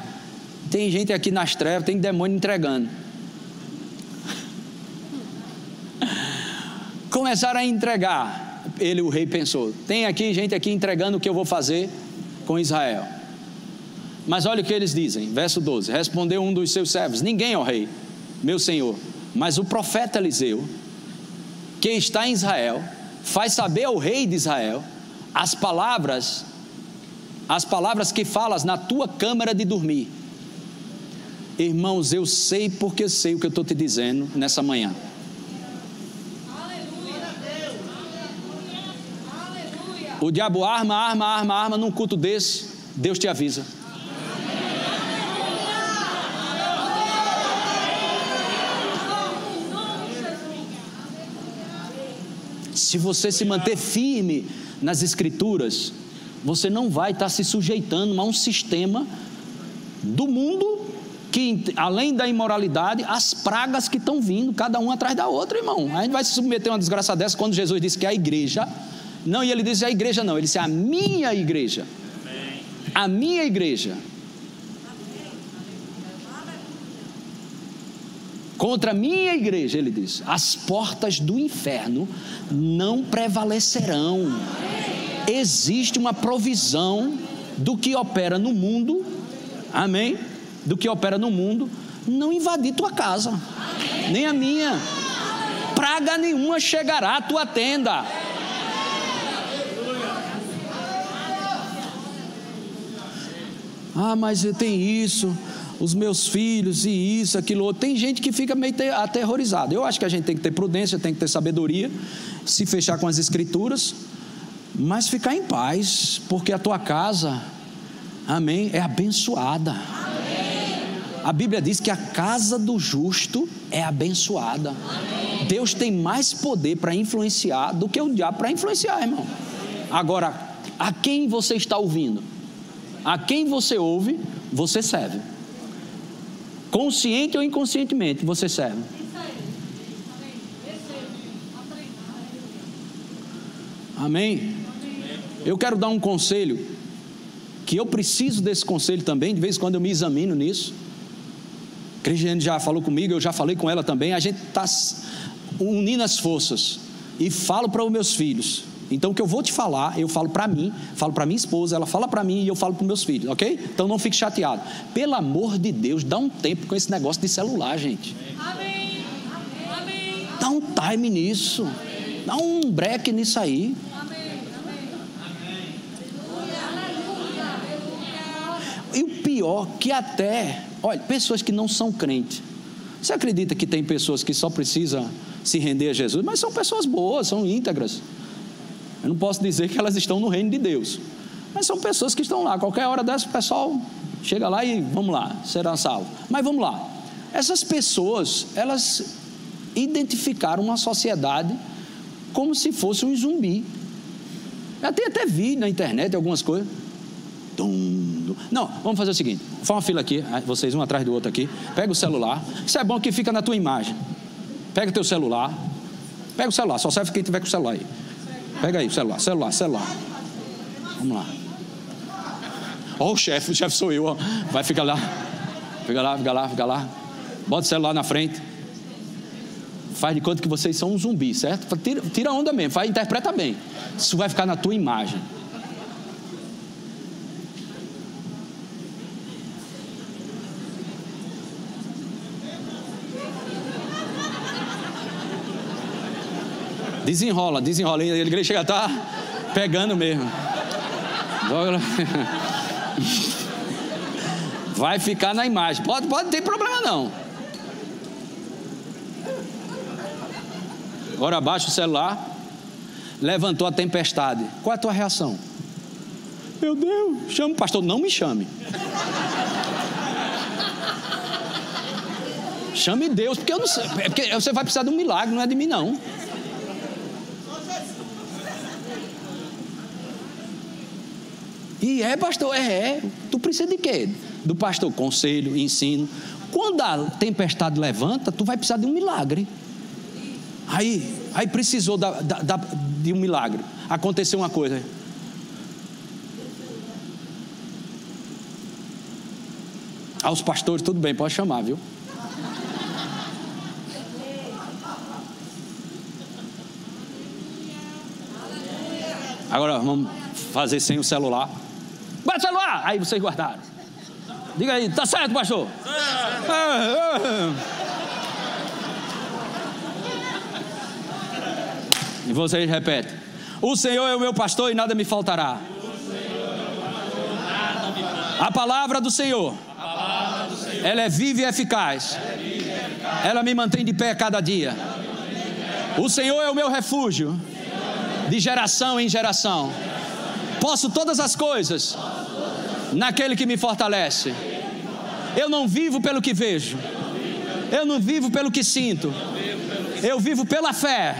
tem gente aqui nas trevas, tem demônio entregando. Começaram a entregar. Ele, o rei, pensou: tem aqui gente aqui entregando o que eu vou fazer com Israel. Mas olha o que eles dizem, verso 12: Respondeu um dos seus servos: Ninguém, ó rei, meu senhor, mas o profeta Eliseu, que está em Israel, faz saber ao rei de Israel as palavras, as palavras que falas na tua câmara de dormir. Irmãos, eu sei porque sei o que eu estou te dizendo nessa manhã. O diabo arma, arma, arma, arma num culto desse, Deus te avisa. Se você se manter firme nas Escrituras, você não vai estar se sujeitando a um sistema do mundo que, além da imoralidade, as pragas que estão vindo, cada uma atrás da outra, irmão. A gente vai se submeter a uma desgraça dessa quando Jesus disse que a igreja, não, e ele disse a igreja não, ele disse a minha igreja. A minha igreja. Contra a minha igreja, ele diz: as portas do inferno não prevalecerão. Existe uma provisão do que opera no mundo, amém? Do que opera no mundo, não invadir tua casa, nem a minha. Praga nenhuma chegará à tua tenda. Ah, mas tem isso os meus filhos e isso, aquilo outro. Tem gente que fica meio aterrorizada. Eu acho que a gente tem que ter prudência, tem que ter sabedoria, se fechar com as escrituras, mas ficar em paz, porque a tua casa, amém, é abençoada. Amém. A Bíblia diz que a casa do justo é abençoada. Amém. Deus tem mais poder para influenciar do que o diabo para influenciar, irmão. Agora, a quem você está ouvindo? A quem você ouve, você serve consciente ou inconscientemente, você serve. Amém? Eu quero dar um conselho, que eu preciso desse conselho também, de vez em quando eu me examino nisso. Cristiane já falou comigo, eu já falei com ela também. A gente está unindo as forças e falo para os meus filhos. Então o que eu vou te falar, eu falo para mim, falo para minha esposa, ela fala para mim e eu falo para meus filhos, ok? Então não fique chateado. Pelo amor de Deus, dá um tempo com esse negócio de celular, gente. Amém. Amém. Dá um time nisso. Dá um break nisso aí. E o pior, que até, olha, pessoas que não são crentes. Você acredita que tem pessoas que só precisam se render a Jesus, mas são pessoas boas, são íntegras. Eu não posso dizer que elas estão no reino de Deus, mas são pessoas que estão lá. Qualquer hora dessa, o pessoal chega lá e vamos lá, será salvo. Mas vamos lá. Essas pessoas, elas identificaram uma sociedade como se fosse um zumbi. Já tem até vídeo na internet, algumas coisas. Não, vamos fazer o seguinte: faz uma fila aqui, vocês um atrás do outro aqui. Pega o celular. Isso é bom que fica na tua imagem. Pega o teu celular. Pega o celular, só serve quem tiver com o celular aí. Pega aí, celular, celular, celular. Vamos lá. Ó, o chefe, o chefe sou eu, ó. Vai ficar lá. Fica lá, fica lá, fica lá. Bota o celular na frente. Faz de conta que vocês são um zumbi, certo? Tira, tira onda mesmo, faz, interpreta bem. Isso vai ficar na tua imagem. Desenrola, desenrola. A igreja chega tá pegando mesmo. Vai ficar na imagem. Pode, pode ter problema não. Agora abaixa o celular. Levantou a tempestade. Qual é a tua reação? Meu Deus, chama o pastor. Não me chame. Chame Deus, porque eu não sei. É porque você vai precisar de um milagre, não é de mim, não. E é, pastor, é, é. Tu precisa de quê? Do pastor, conselho, ensino. Quando a tempestade levanta, tu vai precisar de um milagre. Aí, aí precisou da, da, da, de um milagre. Aconteceu uma coisa. Aos pastores, tudo bem, pode chamar, viu? Agora vamos fazer sem o celular. Guarda o celular! Aí vocês guardaram. Diga aí, tá certo, pastor? E vocês repetem: O Senhor é o meu pastor e nada me faltará. A palavra do Senhor, ela é viva e eficaz. Ela me mantém de pé a cada dia. O Senhor é o meu refúgio de geração em geração. Posso todas as coisas naquele que me fortalece. Eu não vivo pelo que vejo, eu não vivo pelo que sinto, eu vivo pela fé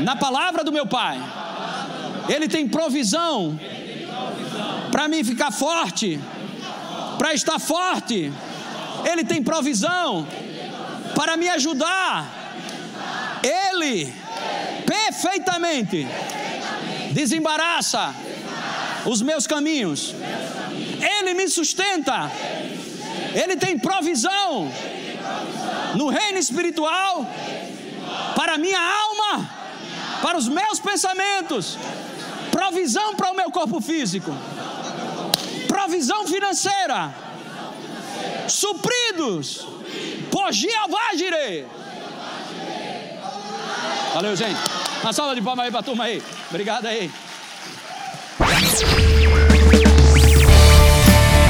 na palavra do meu Pai. Ele tem provisão para mim ficar forte, para estar forte. Ele tem provisão para me ajudar. Ele perfeitamente desembaraça os meus caminhos. Ele me sustenta. Ele tem provisão no reino espiritual para a minha alma, para os meus pensamentos, provisão para o meu corpo físico, provisão financeira, supridos por Jeová Jireh. Valeu, gente. Uma salva de palmas aí para a turma aí. Obrigado aí.